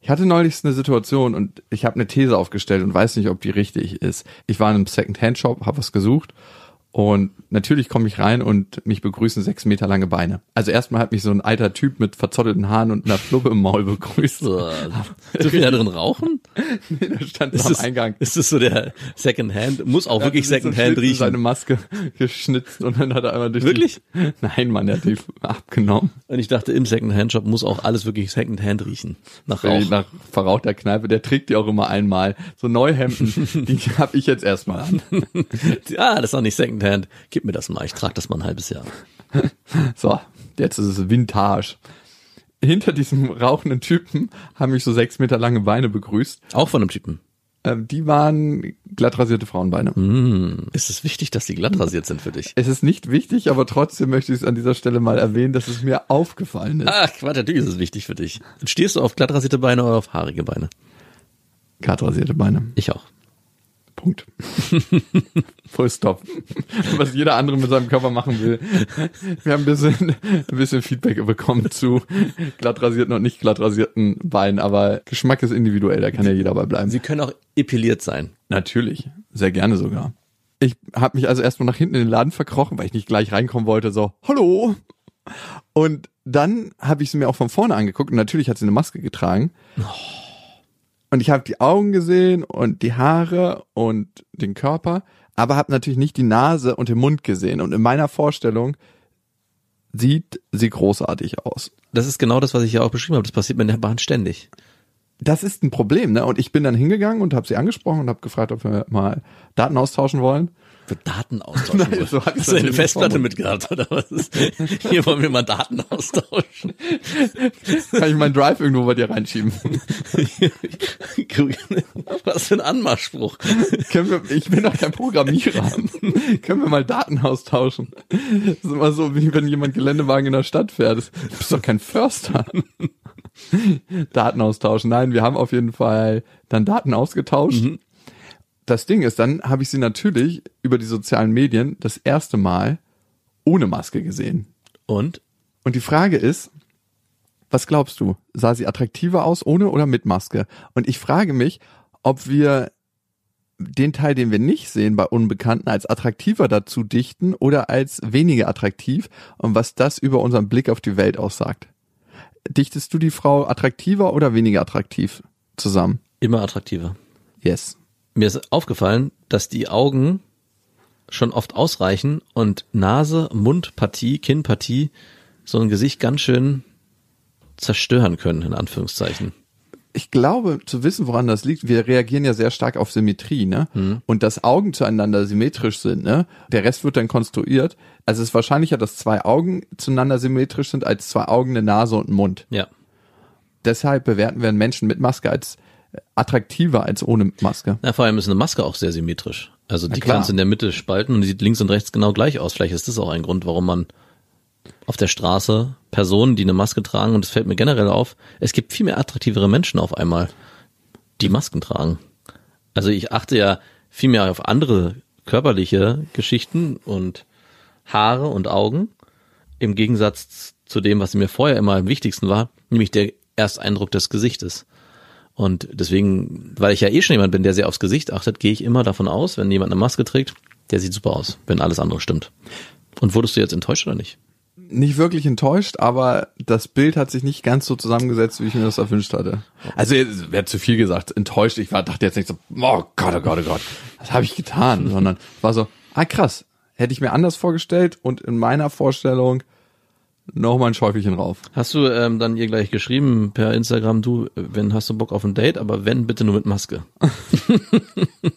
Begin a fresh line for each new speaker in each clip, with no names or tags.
Ich hatte neulich eine Situation und ich habe eine These aufgestellt und weiß nicht, ob die richtig ist. Ich war in einem Second-Hand-Shop, habe was gesucht und natürlich komme ich rein und mich begrüßen sechs Meter lange Beine. Also erstmal hat mich so ein alter Typ mit verzottelten Haaren und einer Fluppe im Maul begrüßt.
Dürfen wir da drin rauchen?
Der stand
Ist
am
das,
Eingang.
ist das so der Secondhand? Muss auch
Er
wirklich
so
Secondhand
in
riechen.
seine Maske geschnitzt und dann hat er einmal durch
Wirklich?
Die, Nein, Mann, er hat die abgenommen.
Und ich dachte, im Secondhand-Shop muss auch alles wirklich Secondhand riechen. Nach Rauch.
nach verrauchter Kneipe, der trägt die auch immer einmal. So Neuhemden, die habe ich jetzt erstmal an.
Ah, das ist doch nicht Secondhand. Gib mir das mal. Ich trage das mal ein halbes Jahr.
So, jetzt ist es Vintage. Hinter diesem rauchenden Typen haben mich so sechs Meter lange Beine begrüßt.
Auch von einem Typen.
Ähm, die waren glatt rasierte Frauenbeine.
Ist es wichtig, dass die glatt rasiert sind für dich?
Es ist nicht wichtig, aber trotzdem möchte ich es an dieser Stelle mal erwähnen, dass es mir aufgefallen ist.
Ach, Quatsch, natürlich ist es wichtig für dich. Stehst du auf glatt rasierte Beine oder auf haarige Beine?
Glatt rasierte Beine.
Ich auch.
Punkt. Full stop. Was jeder andere mit seinem Körper machen will. Wir haben ein bisschen, ein bisschen Feedback bekommen zu glatt rasierten und nicht glatt rasierten Beinen, aber Geschmack ist individuell, da kann ja jeder bei bleiben.
Sie können auch epiliert sein.
Natürlich, sehr gerne sogar. Ich habe mich also erstmal nach hinten in den Laden verkrochen, weil ich nicht gleich reinkommen wollte, so, hallo. Und dann habe ich sie mir auch von vorne angeguckt und natürlich hat sie eine Maske getragen. Und ich habe die Augen gesehen und die Haare und den Körper, aber habe natürlich nicht die Nase und den Mund gesehen. Und in meiner Vorstellung sieht sie großartig aus.
Das ist genau das, was ich ja auch beschrieben habe. Das passiert mir in der Bahn ständig.
Das ist ein Problem, ne? Und ich bin dann hingegangen und habe sie angesprochen und habe gefragt, ob wir mal Daten austauschen wollen.
Für Daten austauschen.
Nein, so
Hast du eine Festplatte
nicht
mitgehabt oder was? Ist? Hier wollen wir mal Daten austauschen.
Kann ich meinen Drive irgendwo bei dir reinschieben?
Was für ein Anmachspruch.
Können wir, ich bin doch kein Programmierer. Können wir mal Daten austauschen? Das ist immer so, wie wenn jemand Geländewagen in der Stadt fährt. Du bist doch kein Förster. Daten austauschen. Nein, wir haben auf jeden Fall dann Daten ausgetauscht. Das Ding ist, dann habe ich sie natürlich über die sozialen Medien das erste Mal ohne Maske gesehen.
Und?
Und die Frage ist, was glaubst du? Sah sie attraktiver aus ohne oder mit Maske? Und ich frage mich, ob wir den Teil, den wir nicht sehen bei Unbekannten, als attraktiver dazu dichten oder als weniger attraktiv und was das über unseren Blick auf die Welt aussagt. Dichtest du die Frau attraktiver oder weniger attraktiv zusammen?
Immer attraktiver.
Yes.
Mir ist aufgefallen, dass die Augen schon oft ausreichen und Nase, Mundpartie, Kinnpartie so ein Gesicht ganz schön zerstören können, in Anführungszeichen.
Ich glaube, zu wissen, woran das liegt, wir reagieren ja sehr stark auf Symmetrie, ne? Und dass Augen zueinander symmetrisch sind, ne? Der Rest wird dann konstruiert. Also es ist wahrscheinlicher, dass zwei Augen zueinander symmetrisch sind, als zwei Augen, eine Nase und ein Mund.
Ja.
Deshalb bewerten wir einen Menschen mit Maske als attraktiver als ohne Maske.
Na, vor allem ist eine Maske auch sehr symmetrisch. Also die kannst du in der Mitte spalten und die sieht links und rechts genau gleich aus. Vielleicht ist das auch ein Grund, warum man auf der Straße Personen, die eine Maske tragen, und es fällt mir generell auf, es gibt viel mehr attraktivere Menschen auf einmal, die Masken tragen. Also ich achte ja viel mehr auf andere körperliche Geschichten und Haare und Augen, im Gegensatz zu dem, was mir vorher immer am wichtigsten war, nämlich der Ersteindruck des Gesichtes. Und deswegen, weil ich ja eh schon jemand bin, der sehr aufs Gesicht achtet, gehe ich immer davon aus, wenn jemand eine Maske trägt, der sieht super aus, wenn alles andere stimmt. Und wurdest du jetzt enttäuscht oder nicht?
Nicht wirklich enttäuscht, aber das Bild hat sich nicht ganz so zusammengesetzt, wie ich mir das erwünscht hatte. Also wäre zu viel gesagt, enttäuscht. Ich war, dachte jetzt nicht so, oh Gott, oh Gott, oh Gott, was habe ich getan? Sondern war so, ah krass, hätte ich mir anders vorgestellt und in meiner Vorstellung noch mal ein Schäufelchen rauf.
Hast du ähm, dann ihr gleich geschrieben per Instagram, du, wenn hast du Bock auf ein Date, aber wenn bitte nur mit Maske.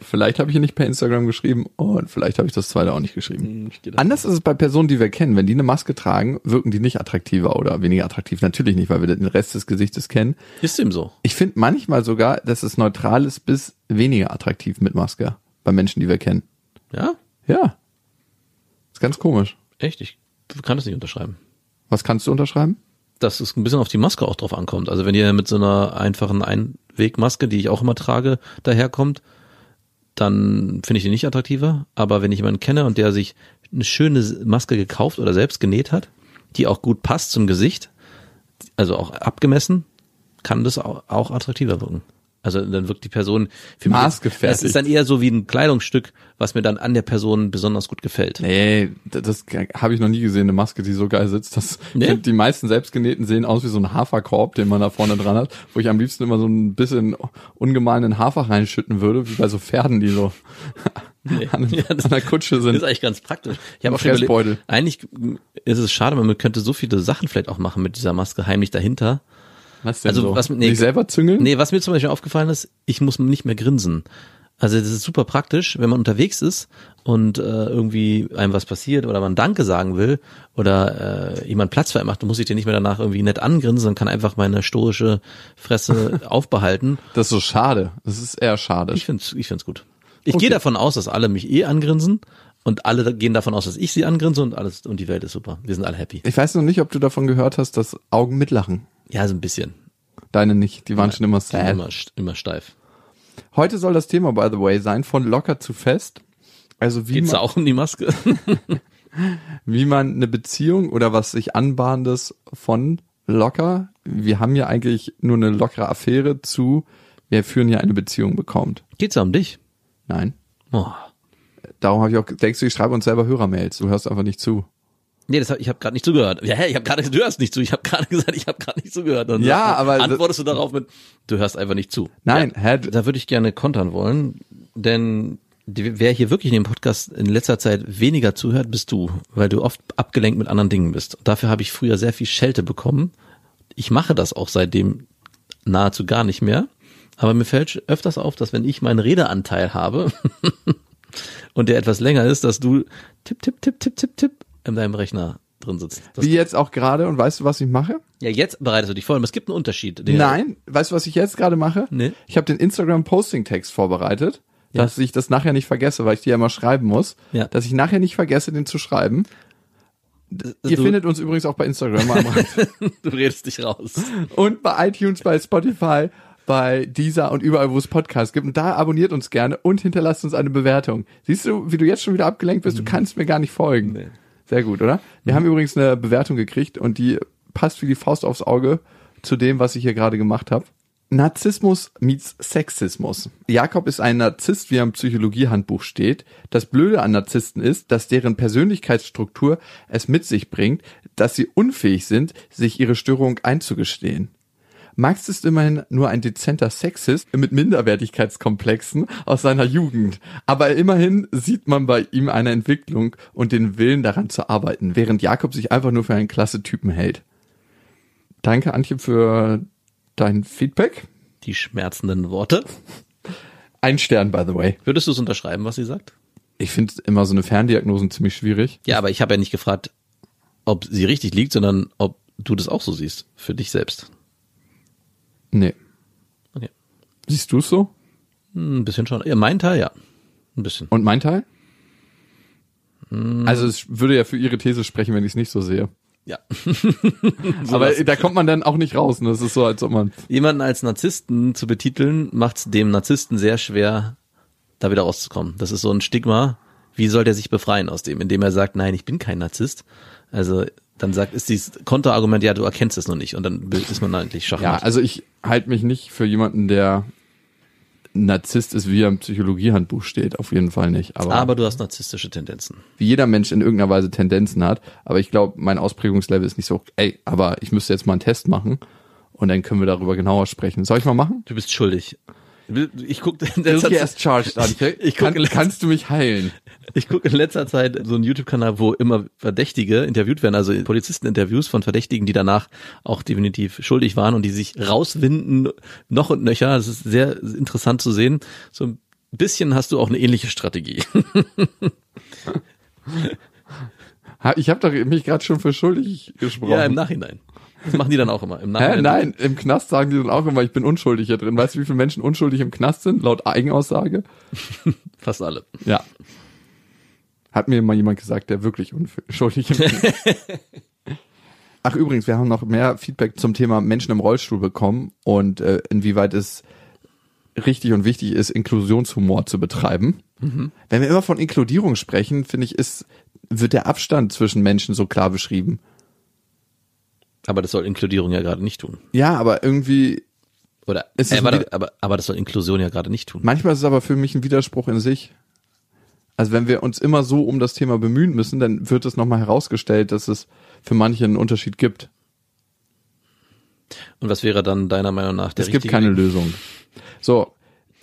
Vielleicht habe ich ihn nicht per Instagram geschrieben und vielleicht habe ich das zweite auch nicht geschrieben.
da.
Anders ist es bei Personen, die wir kennen. Wenn die eine Maske tragen, wirken die nicht attraktiver oder weniger attraktiv. Natürlich nicht, weil wir den Rest des Gesichtes kennen.
Ist dem so.
Ich finde manchmal sogar, dass es neutral ist bis weniger attraktiv mit Maske bei Menschen, die wir kennen.
Ja?
Ja. Ist ganz komisch.
Echt? Ich kann das nicht unterschreiben.
Was kannst du unterschreiben?
Dass es ein bisschen auf die Maske auch drauf ankommt. Also wenn ihr mit so einer einfachen Einwegmaske, die ich auch immer trage, daherkommt, dann finde ich die nicht attraktiver. Aber wenn ich jemanden kenne und der sich eine schöne Maske gekauft oder selbst genäht hat, die auch gut passt zum Gesicht, also auch abgemessen, kann das auch attraktiver wirken. Also dann wirkt die Person für mich.
Maßgefertigt.
Es ist dann eher so wie ein Kleidungsstück, was mir dann an der Person besonders gut gefällt.
Nee, das, das habe ich noch nie gesehen, eine Maske, die so geil sitzt. Das,
Nee?
Die meisten selbstgenähten sehen aus wie so ein Haferkorb, den man da vorne dran hat, wo ich am liebsten immer so ein bisschen ungemahlenen Hafer reinschütten würde, wie bei so Pferden, die so an,
Ja, das-
an der Kutsche
Das
sind.
ist eigentlich ganz praktisch. Ich habe auch schon überlegt, eigentlich ist es schade, weil man könnte so viele Sachen vielleicht auch machen mit dieser Maske heimlich dahinter.
Was denn
Also
so?
was mit- nee,
Sich selber züngeln?
Nee, was mir zum Beispiel aufgefallen ist, ich muss nicht mehr grinsen. Also das ist super praktisch, wenn man unterwegs ist und äh, irgendwie einem was passiert oder man Danke sagen will oder äh, jemand Platz frei macht, dann muss ich dir nicht mehr danach irgendwie nett angrinsen, sondern kann einfach meine stoische Fresse aufbehalten.
Das ist so schade. Das ist eher schade.
Ich find's, ich find's gut. Ich
Okay.
gehe davon aus, dass alle mich eh angrinsen und alle gehen davon aus, dass ich sie angrinse und alles und die Welt ist super. Wir sind alle happy.
Ich weiß noch nicht, ob du davon gehört hast, dass Augen mitlachen.
Ja, so ein bisschen.
Deine nicht, die waren schon immer sad.
Immer, immer steif.
Heute soll das Thema, by the way, sein, von locker zu fest. Also wie
Geht's
man,
auch um die Maske?
wie man eine Beziehung oder was sich anbahnendes von locker, wir haben ja eigentlich nur eine lockere Affäre zu, wir führen ja eine Beziehung bekommt.
Geht's um dich?
Nein.
Oh.
Darum habe ich auch, denkst du, ich schreibe uns selber Hörermails, du hörst einfach nicht zu.
Nee, das hab, ich habe gerade nicht zugehört. Ja, hä, ich habe gerade du hörst nicht zu. Ich habe gerade gesagt, ich habe gerade nicht zugehört. Dann
Ja,
du-
aber-
antwortest du darauf mit du hörst einfach nicht zu.
Nein,
ja,
hä,
da würde ich gerne kontern wollen, denn die, wer hier wirklich in dem Podcast in letzter Zeit weniger zuhört, bist du, weil du oft abgelenkt mit anderen Dingen bist. Dafür habe ich früher sehr viel Schelte bekommen. Ich mache das auch seitdem nahezu gar nicht mehr. Aber mir fällt öfters auf, dass wenn ich meinen Redeanteil habe und der etwas länger ist, dass du tipp, tipp, tipp, tipp, tipp, tipp in deinem Rechner drin sitzt. Das
Wie jetzt auch gerade und weißt du, was ich mache?
ja, jetzt bereitest du dich vor, aber es gibt einen Unterschied.
Nein, weißt du, was ich jetzt gerade mache?
Nee.
Ich habe den Instagram Posting Text vorbereitet,
Ja.
dass ich das nachher nicht vergesse, weil ich die ja immer schreiben muss,
Ja.
dass ich nachher nicht vergesse, den zu schreiben. Ihr
du,
findet uns übrigens auch bei Instagram
du redest dich raus.
und bei iTunes, bei Spotify, bei Deezer und überall, wo es Podcasts gibt. Und da abonniert uns gerne und hinterlasst uns eine Bewertung. Siehst du, wie du jetzt schon wieder abgelenkt bist? Du kannst mir gar nicht folgen.
Nee.
Sehr gut, oder? Wir haben übrigens eine Bewertung gekriegt und die passt wie die Faust aufs Auge zu dem, was ich hier gerade gemacht habe. Narzissmus meets Sexismus. Jakob ist ein Narzisst, wie er im Psychologiehandbuch steht. Das Blöde an Narzissten ist, dass deren Persönlichkeitsstruktur es mit sich bringt, dass sie unfähig sind, sich ihre Störung einzugestehen. Max ist immerhin nur ein dezenter Sexist mit Minderwertigkeitskomplexen aus seiner Jugend. Aber immerhin sieht man bei ihm eine Entwicklung und den Willen daran zu arbeiten, während Jakob sich einfach nur für einen klasse Typen hält. Danke, Antje, für dein Feedback.
Die schmerzenden Worte.
Ein Stern, by the way.
Würdest du es unterschreiben, was sie sagt?
Ich finde immer so eine Ferndiagnosen ziemlich schwierig.
Ja, aber ich habe ja nicht gefragt, ob sie richtig liegt, sondern ob du das auch so siehst, für dich selbst.
Nee.
Okay.
Siehst du es so?
Hm, Ein bisschen schon. Ja, mein Teil, ja. Ein bisschen.
Und mein Teil? Also es würde ja für ihre These sprechen, wenn ich es nicht so sehe.
Ja.
Aber da kommt man dann auch nicht raus. Ne? Das ist so, als ob man
Jemanden als Narzissten zu betiteln, macht es dem Narzissten sehr schwer, da wieder rauszukommen. Das ist so ein Stigma. Wie soll der sich befreien aus dem, indem er sagt, nein, ich bin kein Narzisst? Also dann sagt, ist dieses Konterargument, ja, du erkennst es noch nicht und dann ist man eigentlich
Ja,
schachmatt.
also ich halte mich nicht für jemanden, der Narzisst ist, wie er im Psychologiehandbuch steht. Auf jeden Fall nicht. Aber,
aber du hast narzisstische Tendenzen.
wie jeder Mensch in irgendeiner Weise Tendenzen hat. Aber ich glaube, mein Ausprägungslevel ist nicht so, ey, aber ich müsste jetzt mal einen Test machen und dann können wir darüber genauer sprechen. Soll ich mal machen?
Du bist schuldig. Ich letzter
bist
Zeit-
erst charged an.
Ich
Kann,
gucke
kannst du mich heilen?
Ich guck in letzter Zeit so einen YouTube-Kanal, wo immer Verdächtige interviewt werden, also Polizisteninterviews von Verdächtigen, die danach auch definitiv schuldig waren und die sich rauswinden, noch und nöcher. Das ist sehr interessant zu sehen. So ein bisschen hast du auch eine ähnliche Strategie.
Ich habe doch mich gerade schon für schuldig gesprochen.
ja, im Nachhinein. Das machen die dann auch immer. Im
Hä?
Nachhinein.
Nein, im Knast sagen die dann auch immer, ich bin unschuldig hier drin. Weißt du, wie viele Menschen unschuldig im Knast sind, laut Eigenaussage?
Fast alle.
Ja. Hat mir mal jemand gesagt, der wirklich unschuldig Knast Ach übrigens, wir haben noch mehr Feedback zum Thema Menschen im Rollstuhl bekommen und äh, inwieweit es richtig und wichtig ist, Inklusionshumor zu betreiben. Wenn wir immer von Inkludierung sprechen, finde ich, ist, wird der Abstand zwischen Menschen so klar beschrieben.
Aber das soll Inkludierung ja gerade nicht tun.
Ja, aber irgendwie,
Oder
Es ist
äh, warte,
wieder-
aber, aber das soll Inklusion ja gerade nicht tun.
manchmal ist es aber für mich ein Widerspruch in sich. Also wenn wir uns immer so um das Thema bemühen müssen, dann wird es nochmal herausgestellt, dass es für manche einen Unterschied gibt.
Und was wäre dann deiner Meinung nach der
Es gibt keine
Weg?
Lösung. So,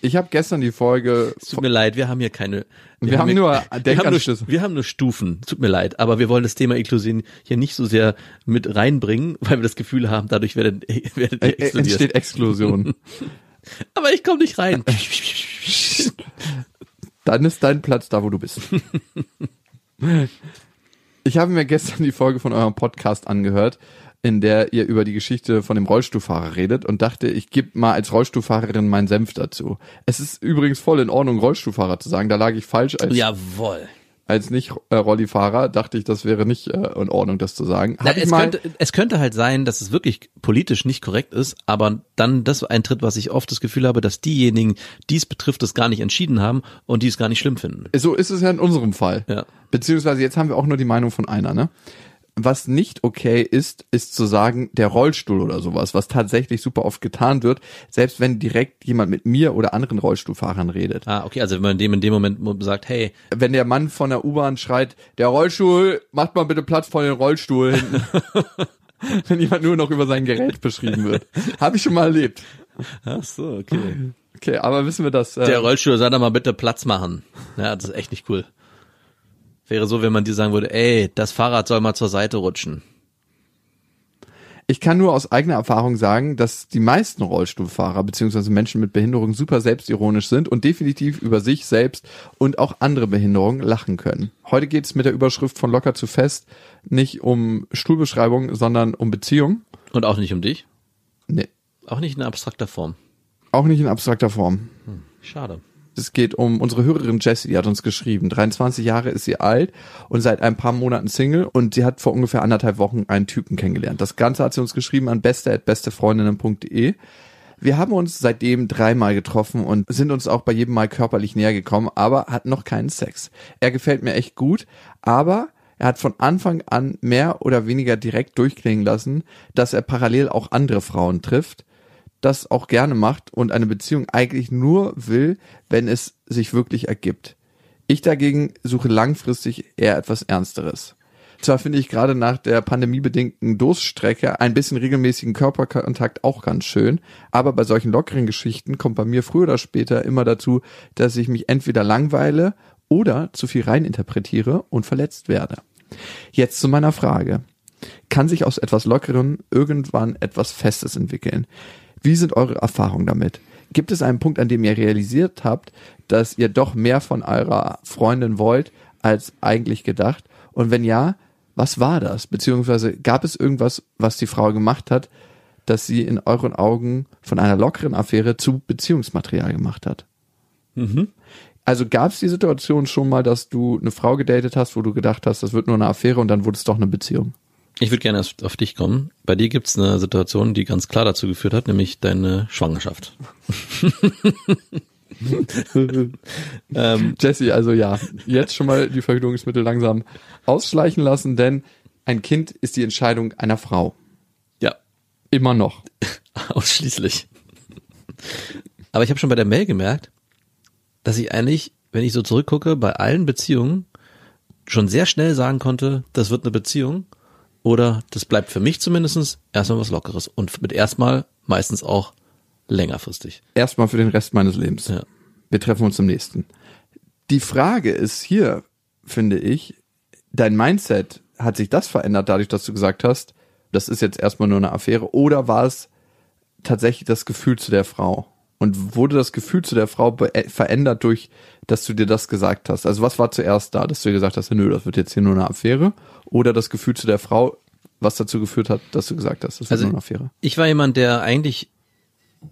ich habe gestern die Folge.
Es Tut mir leid, wir haben hier keine.
Wir haben
hier-
nur
wir haben nur, wir haben nur Stufen. Tut mir leid, aber wir wollen das Thema Inklusion hier nicht so sehr mit reinbringen, weil wir das Gefühl haben, dadurch werdet, werdet
Äh,
ihr
äh,
exkludiert.
entsteht Exklusion.
Aber ich komme nicht rein.
Dann ist dein Platz da, wo du bist. Ich habe mir gestern die Folge von eurem Podcast angehört, in der ihr über die Geschichte von dem Rollstuhlfahrer redet und dachte, ich gebe mal als Rollstuhlfahrerin meinen Senf dazu. Es ist übrigens voll in Ordnung, Rollstuhlfahrer zu sagen. Da lag ich falsch als,
Jawohl.
Als nicht äh, Rollifahrer. Dachte ich, das wäre nicht äh, in Ordnung, das zu sagen.
Na, es, könnte, es könnte halt sein, dass es wirklich politisch nicht korrekt ist, aber dann das eintritt, was ich oft das Gefühl habe, dass diejenigen, die es betrifft, es gar nicht entschieden haben und die es gar nicht schlimm finden.
so ist es ja in unserem Fall.
Ja.
Beziehungsweise jetzt haben wir auch nur die Meinung von einer, ne? Was nicht okay ist, ist zu sagen, der Rollstuhl oder sowas, was tatsächlich super oft getan wird, selbst wenn direkt jemand mit mir oder anderen Rollstuhlfahrern redet.
Ah, okay, also wenn man dem in dem Moment sagt, hey,
Wenn der Mann von der U-Bahn schreit, der Rollstuhl, macht mal bitte Platz vor den Rollstuhl hinten. wenn jemand nur noch über sein Gerät beschrieben wird. Habe ich schon mal erlebt.
ach so, okay.
Okay, aber wissen wir das? Äh,
Der Rollstuhl soll da mal bitte Platz machen. Ja, das ist echt nicht cool. Wäre so, wenn man dir sagen würde, ey, das Fahrrad soll mal zur Seite rutschen.
Ich kann nur aus eigener Erfahrung sagen, dass die meisten Rollstuhlfahrer beziehungsweise Menschen mit Behinderung super selbstironisch sind und definitiv über sich selbst und auch andere Behinderungen lachen können. Heute geht es mit der Überschrift von locker zu fest nicht um Stuhlbeschreibung, sondern um Beziehung.
Und auch nicht um dich.
Nee,
Auch nicht in abstrakter Form.
auch nicht in abstrakter Form.
Schade.
Es geht um unsere Hörerin Jessie, die hat uns geschrieben. 23 Jahre ist sie alt und seit ein paar Monaten Single und sie hat vor ungefähr anderthalb Wochen einen Typen kennengelernt. Das Ganze hat sie uns geschrieben an beste.bestefreundinnen.de. Wir haben uns seitdem dreimal getroffen und sind uns auch bei jedem Mal körperlich näher gekommen, aber hat noch keinen Sex. Er gefällt mir echt gut, aber er hat von Anfang an mehr oder weniger direkt durchklingen lassen, dass er parallel auch andere Frauen trifft das auch gerne macht und eine Beziehung eigentlich nur will, wenn es sich wirklich ergibt. Ich dagegen suche langfristig eher etwas Ernsteres. Zwar finde ich gerade nach der pandemiebedingten Durststrecke ein bisschen regelmäßigen Körperkontakt auch ganz schön, aber bei solchen lockeren Geschichten kommt bei mir früher oder später immer dazu, dass ich mich entweder langweile oder zu viel reininterpretiere und verletzt werde. Jetzt zu meiner Frage. Kann sich aus etwas Lockeren irgendwann etwas Festes entwickeln? Wie sind eure Erfahrungen damit? Gibt es einen Punkt, an dem ihr realisiert habt, dass ihr doch mehr von eurer Freundin wollt, als eigentlich gedacht? Und wenn ja, was war das? Beziehungsweise gab es irgendwas, was die Frau gemacht hat, dass sie in euren Augen von einer lockeren Affäre zu Beziehungsmaterial gemacht hat? Also gab es die Situation schon mal, dass du eine Frau gedatet hast, wo du gedacht hast, das wird nur eine Affäre und dann wurde es doch eine Beziehung?
Ich würde gerne erst auf dich kommen. Bei dir gibt's eine Situation, die ganz klar dazu geführt hat, nämlich deine Schwangerschaft. ähm,
Jesse, also ja, jetzt schon mal die Verhütungsmittel langsam ausschleichen lassen, denn ein Kind ist die Entscheidung einer Frau.
ja,
Immer noch.
ausschließlich. Aber ich habe schon bei der Mail gemerkt, dass ich eigentlich, wenn ich so zurückgucke, bei allen Beziehungen schon sehr schnell sagen konnte, das wird eine Beziehung oder das bleibt für mich zumindestens erstmal was Lockeres und mit erstmal meistens auch längerfristig.
Erstmal für den Rest meines Lebens.
Ja.
Wir treffen uns im nächsten. Die Frage ist hier, finde ich, dein Mindset, hat sich das verändert dadurch, dass du gesagt hast, das ist jetzt erstmal nur eine Affäre oder war es tatsächlich das Gefühl zu der Frau? Und wurde das Gefühl zu der Frau be- verändert durch, dass du dir das gesagt hast? Also was war zuerst da, dass du dir gesagt hast, nö, das wird jetzt hier nur eine Affäre? Oder das Gefühl zu der Frau, was dazu geführt hat, dass du gesagt hast, das wird
Also-
nur eine Affäre?
Ich war jemand, der eigentlich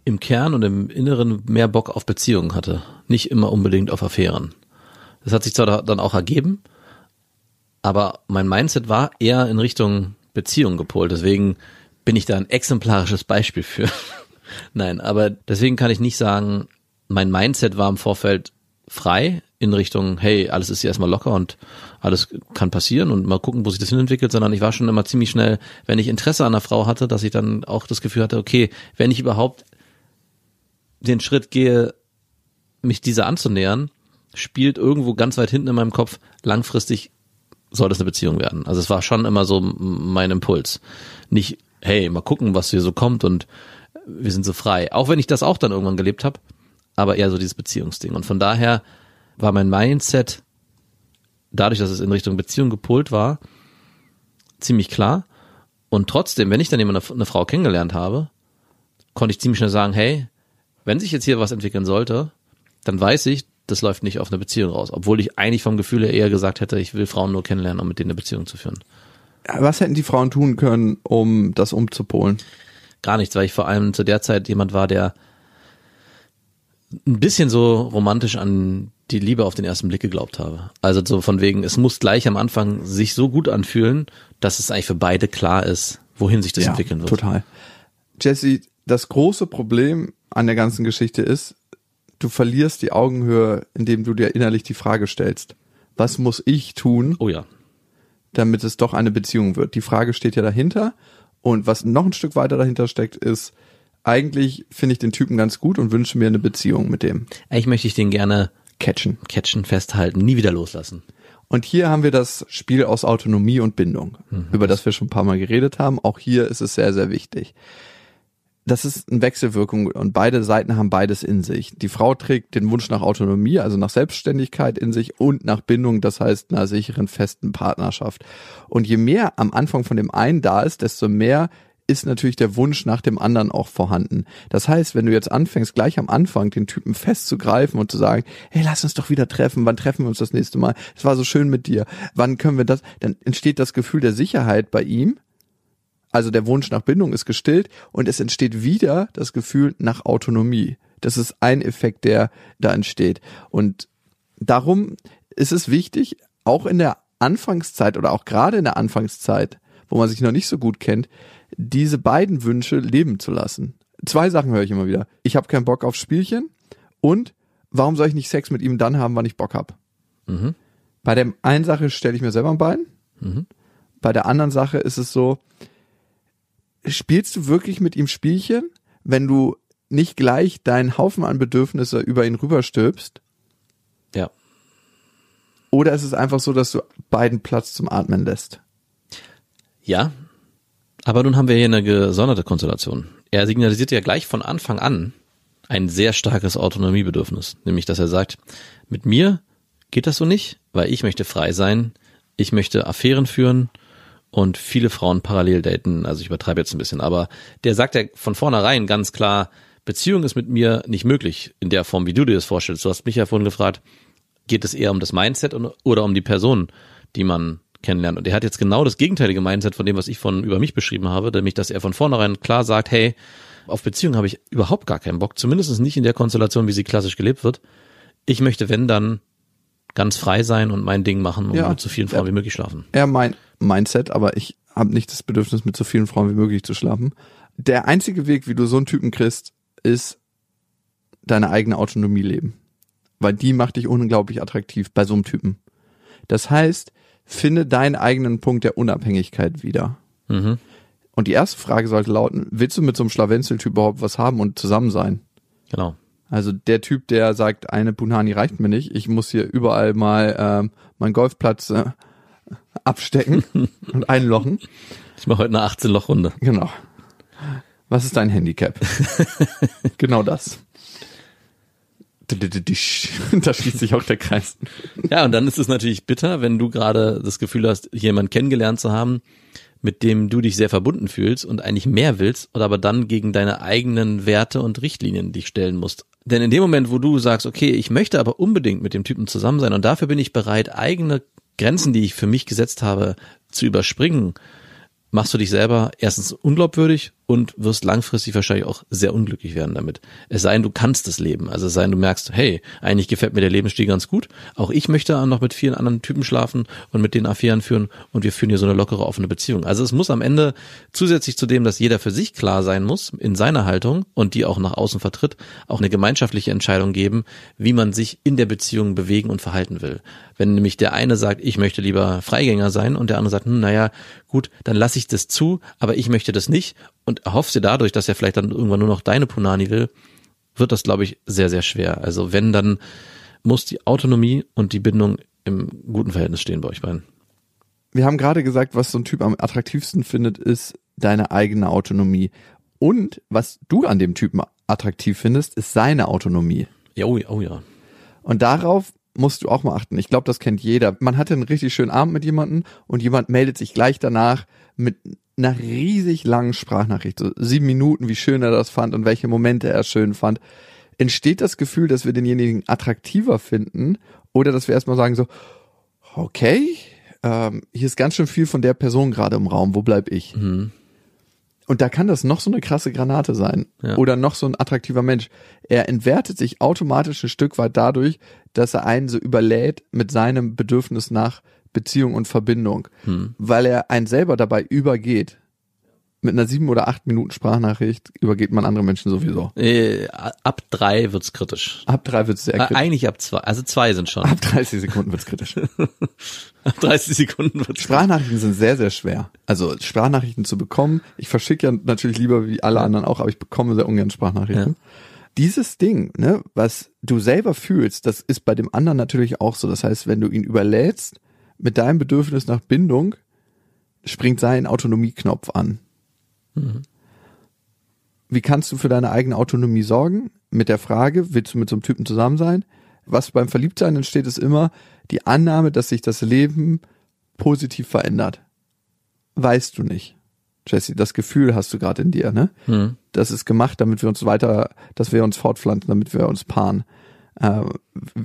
im Kern und im Inneren mehr Bock auf Beziehungen hatte. Nicht immer unbedingt auf Affären. Das hat sich zwar da- dann auch ergeben, aber mein Mindset war eher in Richtung Beziehung gepolt. Deswegen bin ich da ein exemplarisches Beispiel für. Nein, aber deswegen kann ich nicht sagen, mein Mindset war im Vorfeld frei in Richtung, hey, alles ist hier erstmal locker und alles kann passieren und mal gucken, wo sich das hinentwickelt, sondern ich war schon immer ziemlich schnell, wenn ich Interesse an einer Frau hatte, dass ich dann auch das Gefühl hatte, okay, wenn ich überhaupt den Schritt gehe, mich dieser anzunähern, spielt irgendwo ganz weit hinten in meinem Kopf, langfristig soll das eine Beziehung werden. Also es war schon immer so mein Impuls. Nicht, hey, mal gucken, was hier so kommt und wir sind so frei. Auch wenn ich das auch dann irgendwann gelebt habe, aber eher so dieses Beziehungsding. Und von daher war mein Mindset, dadurch, dass es in Richtung Beziehung gepolt war, ziemlich klar. Und trotzdem, wenn ich dann jemand eine Frau kennengelernt habe, konnte ich ziemlich schnell sagen, hey, wenn sich jetzt hier was entwickeln sollte, dann weiß ich, das läuft nicht auf eine Beziehung raus. Obwohl ich eigentlich vom Gefühl her eher gesagt hätte, ich will Frauen nur kennenlernen, um mit denen eine Beziehung zu führen.
Was hätten die Frauen tun können, um das umzupolen?
Gar nichts, weil ich vor allem zu der Zeit jemand war, der ein bisschen so romantisch an die Liebe auf den ersten Blick geglaubt habe. Also so von wegen, es muss gleich am Anfang sich so gut anfühlen, dass es eigentlich für beide klar ist, wohin sich das entwickeln wird.
Total. Jesse, das große Problem an der ganzen Geschichte ist, du verlierst die Augenhöhe, indem du dir innerlich die Frage stellst, was muss ich tun,
Oh ja.
damit es doch eine Beziehung wird? Die Frage steht ja dahinter. Und was noch ein Stück weiter dahinter steckt, ist, eigentlich finde ich den Typen ganz gut und wünsche mir eine Beziehung mit dem.
Eigentlich möchte ich den gerne
Catchen.
catchen, festhalten, nie wieder loslassen.
Und hier haben wir das Spiel aus Autonomie und Bindung, über das wir schon ein paar Mal geredet haben. Auch hier ist es sehr, sehr wichtig. Das ist eine Wechselwirkung und beide Seiten haben beides in sich. Die Frau trägt den Wunsch nach Autonomie, also nach Selbstständigkeit in sich und nach Bindung, das heißt einer sicheren, festen Partnerschaft. Und je mehr am Anfang von dem einen da ist, desto mehr ist natürlich der Wunsch nach dem anderen auch vorhanden. Das heißt, wenn du jetzt anfängst, gleich am Anfang den Typen festzugreifen und zu sagen, hey, lass uns doch wieder treffen, wann treffen wir uns das nächste Mal? Es war so schön mit dir. Wann können wir das? Dann entsteht das Gefühl der Sicherheit bei ihm. Also der Wunsch nach Bindung ist gestillt und es entsteht wieder das Gefühl nach Autonomie. Das ist ein Effekt, der da entsteht. Und darum ist es wichtig, auch in der Anfangszeit oder auch gerade in der Anfangszeit, wo man sich noch nicht so gut kennt, diese beiden Wünsche leben zu lassen. Zwei Sachen höre ich immer wieder. Ich habe keinen Bock auf Spielchen und warum soll ich nicht Sex mit ihm dann haben, wann ich Bock hab?
Mhm.
Bei der einen Sache stelle ich mir selber ein Bein. Bei der anderen Sache ist es so, spielst du wirklich mit ihm Spielchen, wenn du nicht gleich deinen Haufen an Bedürfnisse über ihn rüberstülpst?
Ja.
Oder ist es einfach so, dass du beiden Platz zum Atmen lässt?
Ja. Aber nun haben wir hier eine gesonderte Konstellation. Er signalisiert ja gleich von Anfang an ein sehr starkes Autonomiebedürfnis. Nämlich, dass er sagt, mit mir geht das so nicht, weil ich möchte frei sein, ich möchte Affären führen und viele Frauen parallel daten. Also ich übertreibe jetzt ein bisschen, aber der sagt ja von vornherein ganz klar, Beziehung ist mit mir nicht möglich in der Form, wie du dir das vorstellst. Du hast mich ja vorhin gefragt, geht es eher um das Mindset oder um die Person, die man kennenlernt. Und er hat jetzt genau das gegenteilige Mindset von dem, was ich von über mich beschrieben habe, nämlich, dass er von vornherein klar sagt, hey, auf Beziehung habe ich überhaupt gar keinen Bock, zumindest nicht in der Konstellation, wie sie klassisch gelebt wird. Ich möchte, wenn dann, ganz frei sein und mein Ding machen und
Ja.
mit so vielen Frauen
Ja.
wie möglich schlafen.
eher mein Mindset, aber ich habe nicht das Bedürfnis, mit so vielen Frauen wie möglich zu schlafen. Der einzige Weg, wie du so einen Typen kriegst, ist deine eigene Autonomie leben. Weil die macht dich unglaublich attraktiv bei so einem Typen. Das heißt, finde deinen eigenen Punkt der Unabhängigkeit wieder.
Mhm.
Und die erste Frage sollte lauten, willst du mit so einem Schlawenzel-Typ überhaupt was haben und zusammen sein?
Genau.
Also der Typ, der sagt, eine Punani reicht mir nicht, ich muss hier überall mal ähm, meinen Golfplatz äh, abstecken und einlochen.
Ich mache heute eine 18-Loch-Runde.
Genau. Was ist dein Handicap? genau das. Da schließt sich auch der Kreis.
Ja, und dann ist es natürlich bitter, wenn du gerade das Gefühl hast, jemanden kennengelernt zu haben, mit dem du dich sehr verbunden fühlst und eigentlich mehr willst oder aber dann gegen deine eigenen Werte und Richtlinien dich stellen musst. Denn in dem Moment, wo du sagst, okay, ich möchte aber unbedingt mit dem Typen zusammen sein und dafür bin ich bereit, eigene Grenzen, die ich für mich gesetzt habe, zu überspringen, machst du dich selber erstens unglaubwürdig und wirst langfristig wahrscheinlich auch sehr unglücklich werden damit. Es sei denn, du kannst das Leben. Also es sei denn, du merkst, hey, eigentlich gefällt mir der Lebensstil ganz gut. Auch ich möchte noch mit vielen anderen Typen schlafen und mit den Affären führen und wir führen hier so eine lockere, offene Beziehung. Also es muss am Ende zusätzlich zu dem, dass jeder für sich klar sein muss in seiner Haltung und die auch nach außen vertritt, auch eine gemeinschaftliche Entscheidung geben, wie man sich in der Beziehung bewegen und verhalten will. Wenn nämlich der eine sagt, ich möchte lieber Freigänger sein und der andere sagt, hm, naja, gut, dann lasse ich das zu, aber ich möchte das nicht und erhoffst dir dadurch, dass er vielleicht dann irgendwann nur noch deine Punani will, wird das, glaube ich, sehr, sehr schwer. Also wenn, dann muss die Autonomie und die Bindung im guten Verhältnis stehen bei euch beiden.
Wir haben gerade gesagt, was so ein Typ am attraktivsten findet, ist deine eigene Autonomie. Und was du an dem Typen attraktiv findest, ist seine Autonomie.
Ja, oh, oh ja.
Und darauf musst du auch mal achten. Ich glaube, das kennt jeder. Man hatte einen richtig schönen Abend mit jemandem und jemand meldet sich gleich danach mit einer riesig langen Sprachnachricht, so sieben Minuten, wie schön er das fand und welche Momente er schön fand. Entsteht das Gefühl, dass wir denjenigen attraktiver finden oder dass wir erstmal sagen so, okay, ähm, hier ist ganz schön viel von der Person gerade im Raum, wo bleib ich?
Mhm.
Und da kann das noch so eine krasse Granate sein.
Ja.
Oder noch so ein attraktiver Mensch. Er entwertet sich automatisch ein Stück weit dadurch, dass er einen so überlädt mit seinem Bedürfnis nach Beziehung und Verbindung.
Hm.
Weil er einen selber dabei übergeht. Mit einer sieben oder acht Minuten Sprachnachricht übergeht man andere Menschen sowieso.
Äh, ab drei wird's kritisch.
Ab drei wird's sehr
Äh,
kritisch.
eigentlich ab zwei, also zwei sind schon.
Ab 30 Sekunden wird's kritisch.
Ab 30 Sekunden wird's
Sprachnachrichten sind sehr, sehr schwer. Also Sprachnachrichten zu bekommen. Ich verschicke ja natürlich lieber wie alle anderen auch, aber ich bekomme sehr ungern Sprachnachrichten. Dieses Ding, ne, was du selber fühlst, das ist bei dem anderen natürlich auch so. Das heißt, wenn du ihn überlädst mit deinem Bedürfnis nach Bindung, springt sein Autonomieknopf an. Wie kannst du für deine eigene Autonomie sorgen? Mit der Frage, willst du mit so einem Typen zusammen sein? Was beim Verliebtsein entsteht, ist immer die Annahme, dass sich das Leben positiv verändert. Weißt du nicht. Jesse, das Gefühl hast du gerade in dir, ne?
Hm.
Das ist gemacht, damit wir uns weiter, dass wir uns fortpflanzen, damit wir uns paaren. Äh,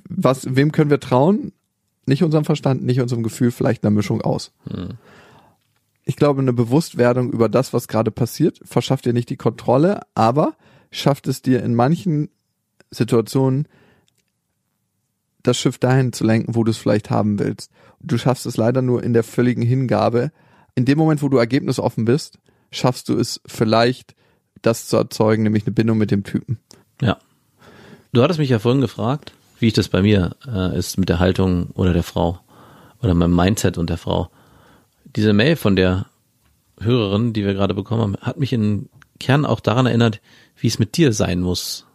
was, wem können wir trauen? Nicht unserem Verstand, nicht unserem Gefühl, vielleicht eine Mischung aus. Ich glaube, eine Bewusstwerdung über das, was gerade passiert, verschafft dir nicht die Kontrolle, aber schafft es dir in manchen Situationen, das Schiff dahin zu lenken, wo du es vielleicht haben willst. Du schaffst es leider nur in der völligen Hingabe. In dem Moment, wo du ergebnisoffen bist, schaffst du es vielleicht, das zu erzeugen, nämlich eine Bindung mit dem Typen.
Ja. Du hattest mich ja vorhin gefragt, wie ich das bei mir äh, ist mit der Haltung oder der Frau oder meinem Mindset und der Frau. Diese Mail von der Hörerin, die wir gerade bekommen haben, hat mich in Kern auch daran erinnert, wie es mit dir sein muss,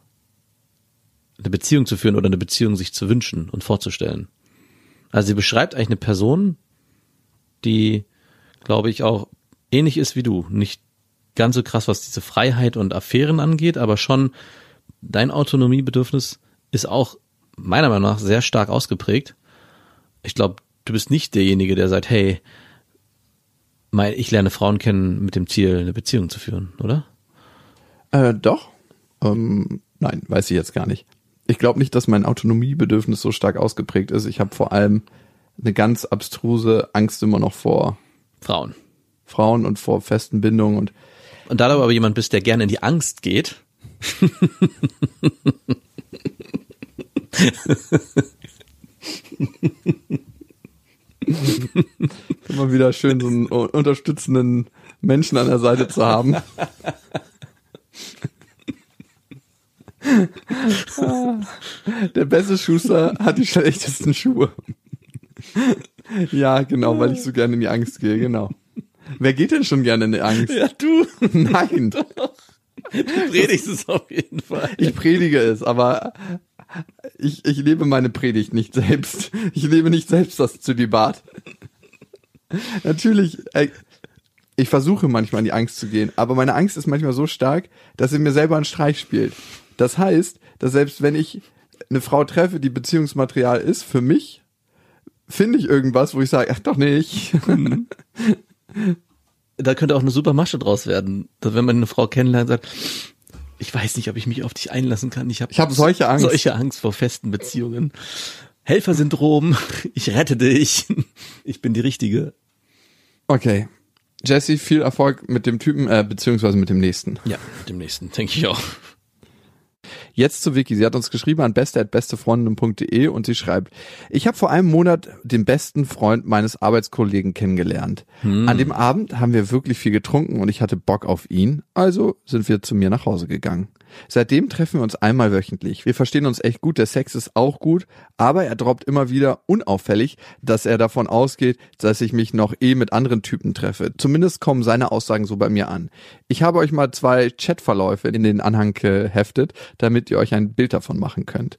eine Beziehung zu führen oder eine Beziehung sich zu wünschen und vorzustellen. Also sie beschreibt eigentlich eine Person, die, glaube ich, auch ähnlich ist wie du. Nicht ganz so krass, was diese Freiheit und Affären angeht, aber schon dein Autonomiebedürfnis ist auch meiner Meinung nach sehr stark ausgeprägt. Ich glaube, du bist nicht derjenige, der sagt, hey, mein, ich lerne Frauen kennen mit dem Ziel, eine Beziehung zu führen, oder?
Äh, doch. Ähm, nein, weiß ich jetzt gar nicht. Ich glaube nicht, dass mein Autonomiebedürfnis so stark ausgeprägt ist. Ich habe vor allem eine ganz abstruse Angst immer noch vor
Frauen.
Frauen und vor festen Bindungen und
Und da du aber jemand bist, der gerne in die Angst geht,
immer wieder schön so einen unterstützenden Menschen an der Seite zu haben. Der beste Schuster hat die schlechtesten Schuhe. Ja, genau, weil ich so gerne in die Angst gehe, genau. Wer geht denn schon gerne in die Angst?
du
Nein,
predigst es auf jeden Fall.
ich predige es, aber ich, ich lebe meine Predigt nicht selbst. Ich lebe nicht selbst das Zölibat. Natürlich, äh, ich versuche manchmal in die Angst zu gehen, aber meine Angst ist manchmal so stark, dass sie mir selber einen Streich spielt. Das heißt, dass selbst wenn ich eine Frau treffe, die Beziehungsmaterial ist, für mich, finde ich irgendwas, wo ich sage, ach doch nicht.
da könnte auch eine super Masche draus werden. Dass wenn man eine Frau kennenlernt, sagt, ich weiß nicht, ob ich mich auf dich einlassen kann. Ich habe
Ich hab solche Angst.
Solche Angst vor festen Beziehungen. Helfersyndrom, ich rette dich. Ich bin die Richtige.
Okay. Jesse, viel Erfolg mit dem Typen, äh, beziehungsweise mit dem nächsten.
Ja, dem nächsten, denke ich auch.
Jetzt zu Vicky. Sie hat uns geschrieben an beste.bestefreundinnen.de und sie schreibt, ich habe vor einem Monat den besten Freund meines Arbeitskollegen kennengelernt. An dem Abend haben wir wirklich viel getrunken und ich hatte Bock auf ihn, also sind wir zu mir nach Hause gegangen. Seitdem treffen wir uns einmal wöchentlich. Wir verstehen uns echt gut, der Sex ist auch gut, aber er droppt immer wieder unauffällig, dass er davon ausgeht, dass ich mich noch eh mit anderen Typen treffe. Zumindest kommen seine Aussagen so bei mir an. Ich habe euch mal zwei Chatverläufe in den Anhang geheftet, damit ihr euch ein Bild davon machen könnt.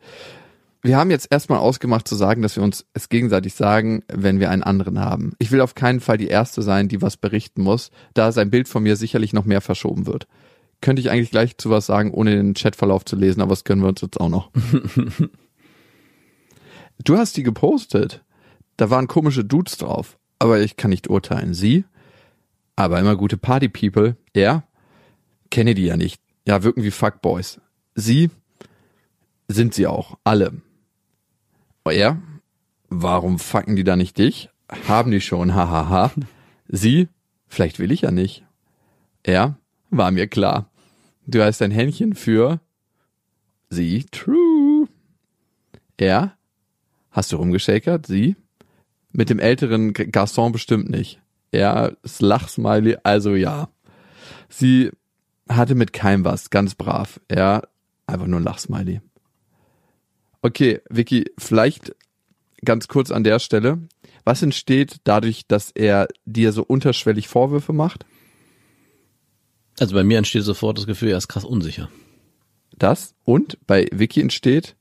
Wir haben jetzt erstmal ausgemacht zu sagen, dass wir uns es gegenseitig sagen, wenn wir einen anderen haben. Ich will auf keinen Fall die Erste sein, die was berichten muss, da sein Bild von mir sicherlich noch mehr verschoben wird. Könnte ich eigentlich gleich zu was sagen, ohne den Chatverlauf zu lesen, aber das können wir uns jetzt auch noch. du hast die gepostet. Da waren komische Dudes drauf, aber ich kann nicht urteilen. Sie? Aber immer gute Party-People. Er? Kenne die ja nicht. Ja, wirken wie Fuckboys. Sie? Sind sie auch. Alle. Er? Warum fucken die da nicht dich? Haben die schon, hahaha. Sie? Vielleicht will ich ja nicht. Er? War mir klar. Du hast ein Händchen für sie. True. Er? Hast du rumgeschakert? Sie? Mit dem älteren Garçon bestimmt nicht. Er ist Lachsmiley, also ja. Sie hatte mit keinem was, ganz brav. Er einfach nur ein Lachsmiley. Okay, Vicky, vielleicht ganz kurz an der Stelle. Was entsteht dadurch, dass er dir so unterschwellig Vorwürfe macht?
Also bei mir entsteht sofort das Gefühl, er ist krass unsicher.
Das und bei Vicky entsteht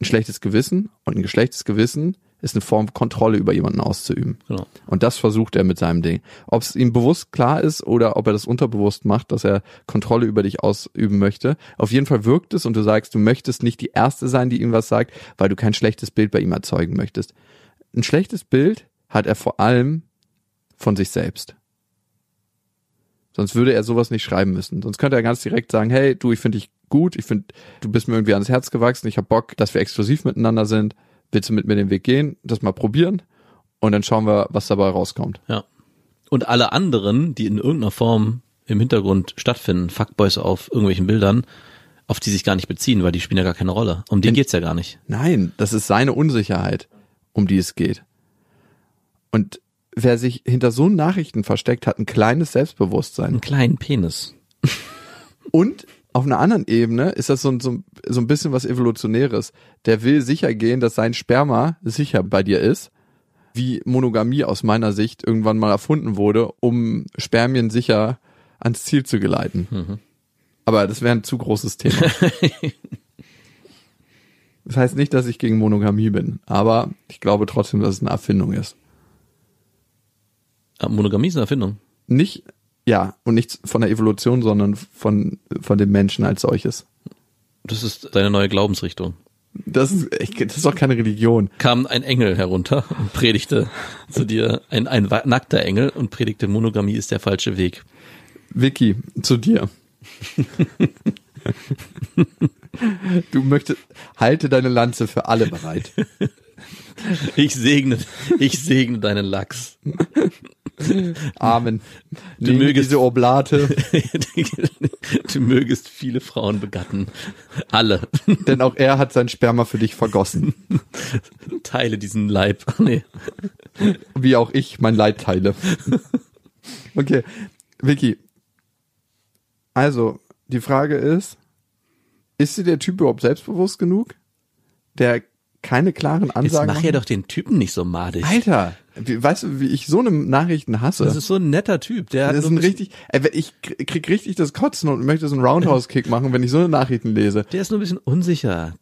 ein schlechtes Gewissen und ein geschlechtes Gewissen ist eine Form Kontrolle über jemanden auszuüben.
Genau.
Und das versucht er mit seinem Ding. Ob es ihm bewusst klar ist oder ob er das unterbewusst macht, dass er Kontrolle über dich ausüben möchte. Auf jeden Fall wirkt es und du sagst, du möchtest nicht die Erste sein, die ihm was sagt, weil du kein schlechtes Bild bei ihm erzeugen möchtest. Ein schlechtes Bild hat er vor allem von sich selbst. Sonst würde er sowas nicht schreiben müssen. Sonst könnte er ganz direkt sagen, hey, du, ich finde dich gut, ich finde, du bist mir irgendwie ans Herz gewachsen, ich habe Bock, dass wir exklusiv miteinander sind. Willst du mit mir den Weg gehen, das mal probieren und dann schauen wir, was dabei rauskommt.
Ja. Und alle anderen, die in irgendeiner Form im Hintergrund stattfinden, Fuckboys auf irgendwelchen Bildern, auf die sich gar nicht beziehen, weil die spielen ja gar keine Rolle. Um die
In-
geht's ja gar nicht.
Nein, das ist seine Unsicherheit, um die es geht. Und wer sich hinter so Nachrichten versteckt, hat ein kleines Selbstbewusstsein.
Einen kleinen Penis.
Und auf einer anderen Ebene ist das so, ein- so, so ein bisschen was Evolutionäres. Der will sicher gehen, dass sein Sperma sicher bei dir ist, wie Monogamie aus meiner Sicht irgendwann mal erfunden wurde, um Spermien sicher ans Ziel zu geleiten. Aber das wäre ein zu großes Thema. das heißt nicht, dass ich gegen Monogamie bin, aber ich glaube trotzdem, dass es eine Erfindung ist.
Ah, Monogamie ist eine Erfindung.
Nicht, ja, und nicht von der Evolution, sondern von, von dem Menschen als solches.
Das ist deine neue Glaubensrichtung.
Das ist, ich, das ist doch keine Religion.
Kam ein Engel herunter und predigte zu dir, ein, ein nackter Engel und predigte, Monogamie ist der falsche Weg.
Vicky, zu dir. Du möchtest, halte deine Lanze für alle bereit.
Ich segne, ich segne deinen Lachs.
Amen.
Du
Nimm
mögest-
diese Oblate,
Du mögest viele Frauen begatten. Alle.
denn auch er hat sein Sperma für dich vergossen.
Teile diesen Leib. Nee.
Wie auch ich mein Leid teile. Okay, Vicky. Also, die Frage ist, ist dir der Typ überhaupt selbstbewusst genug? Der keine klaren
Jetzt
Ansagen
mach ja doch den Typen nicht so madig.
Alter, weißt du, wie ich so eine Nachrichten hasse?
Das ist so ein netter Typ. Der hat
Das ist ein richtig, ich kr- krieg richtig das Kotzen und möchte so einen Roundhouse-Kick machen, wenn ich so eine Nachrichten lese.
der ist nur ein bisschen unsicher.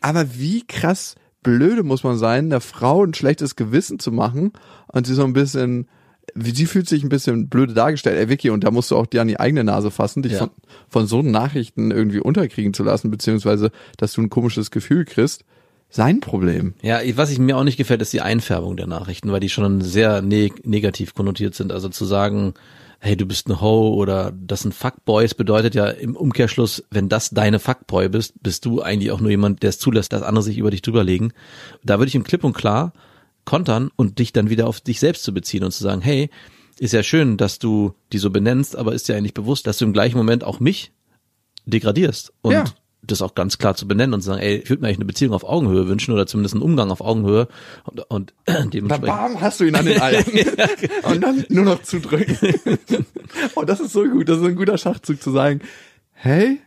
Aber wie krass blöde muss man sein, der Frau ein schlechtes Gewissen zu machen und sie so ein bisschen, wie sie fühlt sich ein bisschen blöde dargestellt, ey Vicky, und da musst du auch dir an die eigene Nase fassen, dich
Ja.
von, von so Nachrichten irgendwie unterkriegen zu lassen, beziehungsweise, dass du ein komisches Gefühl kriegst. Sein Problem.
Ja, was ich mir auch nicht gefällt, ist die Einfärbung der Nachrichten, weil die schon sehr neg negativ konnotiert sind. Also zu sagen, hey, du bist ein Ho oder das sind Fuckboys bedeutet ja im Umkehrschluss, wenn das deine Fuckboy bist, bist du eigentlich auch nur jemand, der es zulässt, dass andere sich über dich drüberlegen. Da würde ich im Klipp und klar kontern und dich dann wieder auf dich selbst zu beziehen und zu sagen, hey, ist ja schön, dass du die so benennst, aber ist ja eigentlich bewusst, dass du im gleichen Moment auch mich degradierst und
Ja.
Das auch ganz klar zu benennen und zu sagen, ey, ich würde mir eigentlich eine Beziehung auf Augenhöhe wünschen oder zumindest einen Umgang auf Augenhöhe und, und dementsprechend.
Bam, hast du ihn an den Eiern. Und dann nur noch zudrücken. oh, das ist so gut. Das ist ein guter Schachzug zu sagen, hey,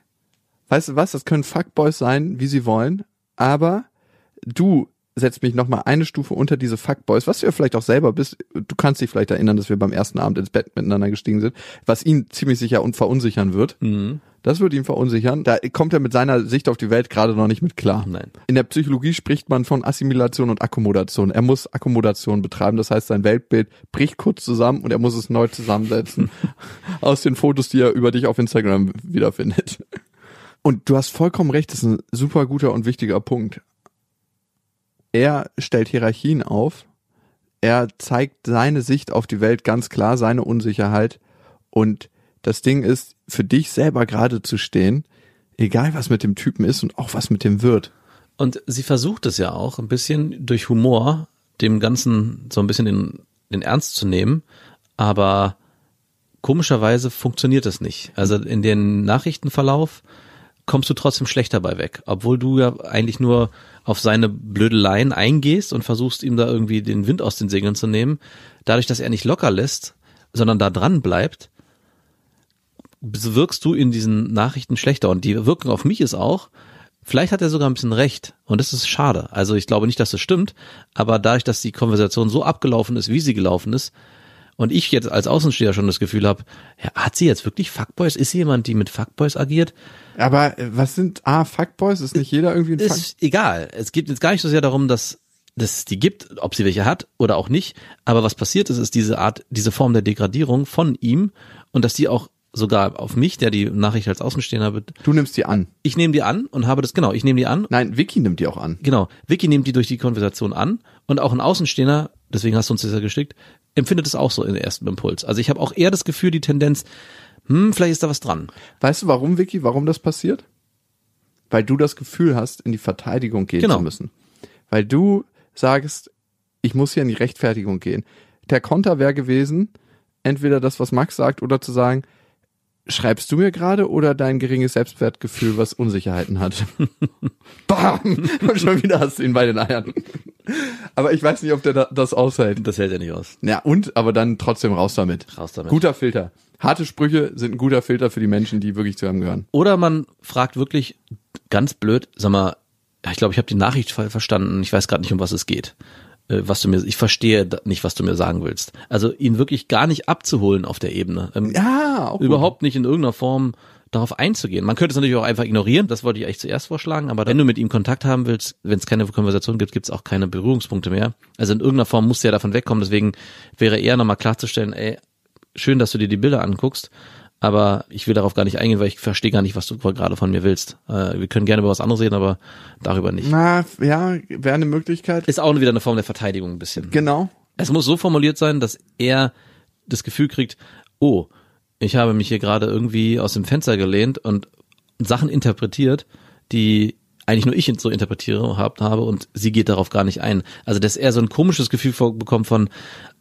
weißt du was, das können Fuckboys sein, wie sie wollen, aber du setzt mich noch mal eine Stufe unter diese Fuckboys, was du ja vielleicht auch selber bist. Du kannst dich vielleicht erinnern, dass wir beim ersten Abend ins Bett miteinander gestiegen sind, was ihn ziemlich sicher und verunsichern wird. Das wird ihn verunsichern. Da kommt er mit seiner Sicht auf die Welt gerade noch nicht mit klar.
Nein.
In der Psychologie spricht man von Assimilation und Akkommodation. Er muss Akkommodation betreiben. Das heißt, sein Weltbild bricht kurz zusammen und er muss es neu zusammensetzen aus den Fotos, die er über dich auf Instagram wiederfindet. Und du hast vollkommen recht, das ist ein super guter und wichtiger Punkt. Er stellt Hierarchien auf. Er zeigt seine Sicht auf die Welt ganz klar, seine Unsicherheit. Und das Ding ist, für dich selber gerade zu stehen, egal was mit dem Typen ist und auch was mit dem wird.
Und sie versucht es ja auch ein bisschen durch Humor, dem Ganzen so ein bisschen den, den Ernst zu nehmen, aber komischerweise funktioniert es nicht. Also in den Nachrichtenverlauf kommst du trotzdem schlecht dabei weg, obwohl du ja eigentlich nur auf seine Blödeleien eingehst und versuchst ihm da irgendwie den Wind aus den Segeln zu nehmen. Dadurch, dass er nicht locker lässt, sondern da dran bleibt, wirkst du in diesen Nachrichten schlechter. Und die Wirkung auf mich ist auch, vielleicht hat er sogar ein bisschen recht. Und das ist schade. Also ich glaube nicht, dass das stimmt, aber dadurch, dass die Konversation so abgelaufen ist, wie sie gelaufen ist, und ich jetzt als Außensteher schon das Gefühl habe, ja, hat sie jetzt wirklich Fuckboys? Ist sie jemand, die mit Fuckboys agiert?
Aber äh, was sind ah Fuckboys? Ist nicht jeder irgendwie ein Fuck?
Ist egal. Es geht jetzt gar nicht so sehr darum, dass dass es die gibt, ob sie welche hat oder auch nicht. Aber was passiert ist, ist diese Art, diese Form der Degradierung von ihm und dass die auch sogar auf mich, der die Nachricht als Außenstehender, bet-
Du nimmst die an.
ich nehme die an und habe das, genau, ich nehme die an
Nein, Vicky nimmt die auch an.
Genau. Vicky nimmt die durch die Konversation an und auch ein Außenstehender, deswegen hast du uns das ja geschickt, empfindet es auch so im ersten Impuls. Also ich habe auch eher das Gefühl, die Tendenz, hm, vielleicht ist da was dran.
Weißt du, warum, Vicky, warum das passiert? Weil du das Gefühl hast, in die Verteidigung gehen
Genau.
zu müssen. Weil du sagst, ich muss hier in die Rechtfertigung gehen. Der Konter wäre gewesen, entweder das, was Max sagt, oder zu sagen, schreibst du mir gerade oder dein geringes Selbstwertgefühl, was Unsicherheiten hat? Bam! Und schon wieder hast du ihn bei den Eiern. Aber ich weiß nicht, ob der da, das aushält.
Das hält er nicht aus.
Ja, und, aber dann trotzdem raus damit.
Raus damit.
Guter Filter. Harte Sprüche sind ein guter Filter für die Menschen, die wirklich zu einem gehören.
Oder man fragt wirklich ganz blöd, sag mal, ich glaube, ich habe die Nachricht verstanden. Ich weiß gerade nicht, um was es geht. Äh, Was du mir, ich verstehe nicht, was du mir sagen willst. Also ihn wirklich gar nicht abzuholen auf der Ebene. Ähm,
Ja, auch
überhaupt nicht in irgendeiner Form darauf einzugehen. Man könnte es natürlich auch einfach ignorieren, das wollte ich eigentlich zuerst vorschlagen, aber wenn du mit ihm Kontakt haben willst, wenn es keine Konversation gibt, gibt es auch keine Berührungspunkte mehr. Also in irgendeiner Form musst du ja davon wegkommen, deswegen wäre eher nochmal klarzustellen, ey, schön, dass du dir die Bilder anguckst, aber ich will darauf gar nicht eingehen, weil ich verstehe gar nicht, was du gerade von mir willst. Äh, wir können gerne über was anderes reden, aber darüber nicht.
Na, ja, wäre eine Möglichkeit.
Ist auch wieder eine Form der Verteidigung ein bisschen.
Genau.
Es muss so formuliert sein, dass er das Gefühl kriegt, oh, ich habe mich hier gerade irgendwie aus dem Fenster gelehnt und Sachen interpretiert, die eigentlich nur ich so interpretiere hab, habe und sie geht darauf gar nicht ein. Also dass er so ein komisches Gefühl bekommt von,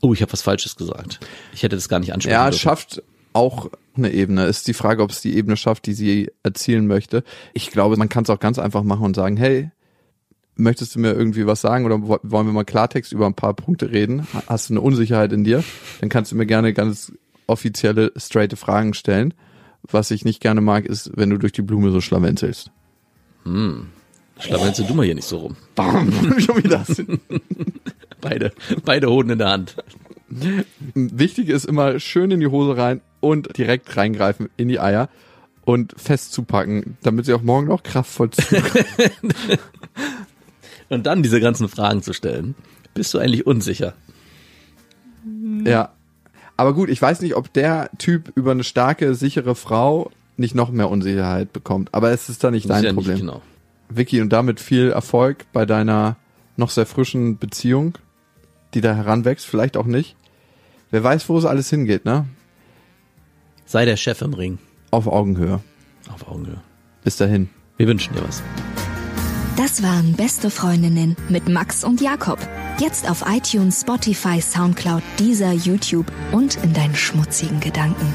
oh, ich habe was Falsches gesagt. Ich hätte das gar nicht ansprechen
Ja, es schafft auch eine Ebene. Ist die Frage, ob es die Ebene schafft, die sie erzielen möchte. Ich glaube, man kann es auch ganz einfach machen und sagen, hey, möchtest du mir irgendwie was sagen oder wo- wollen wir mal Klartext über ein paar Punkte reden? Hast du eine Unsicherheit in dir? Dann kannst du mir gerne ganz offizielle, straighte Fragen stellen. Was ich nicht gerne mag, ist, wenn du durch die Blume so schlawenzelst.
Schlawenzel du mal hier nicht so rum.
Bam, schon wieder.
Beide, beide Hoden in der Hand.
Wichtig ist immer schön in die Hose rein und direkt reingreifen in die Eier und fest zupacken, damit sie auch morgen noch kraftvoll zu.
Und dann diese ganzen Fragen zu stellen. Bist du eigentlich unsicher?
ja. Aber gut, ich weiß nicht, ob der Typ über eine starke, sichere Frau nicht noch mehr Unsicherheit bekommt. Aber es ist da nicht
Das
dein
ja
Problem.
Nicht, genau.
Vicky, und damit viel Erfolg bei deiner noch sehr frischen Beziehung, die da heranwächst, vielleicht auch nicht. Wer weiß, wo es alles hingeht, ne?
Sei der Chef im Ring.
Auf Augenhöhe.
Auf Augenhöhe.
Bis dahin.
Wir wünschen dir was.
Das waren Beste Freundinnen mit Max und Jakob. Jetzt auf iTunes, Spotify, Soundcloud, dieser YouTube und in deinen schmutzigen Gedanken.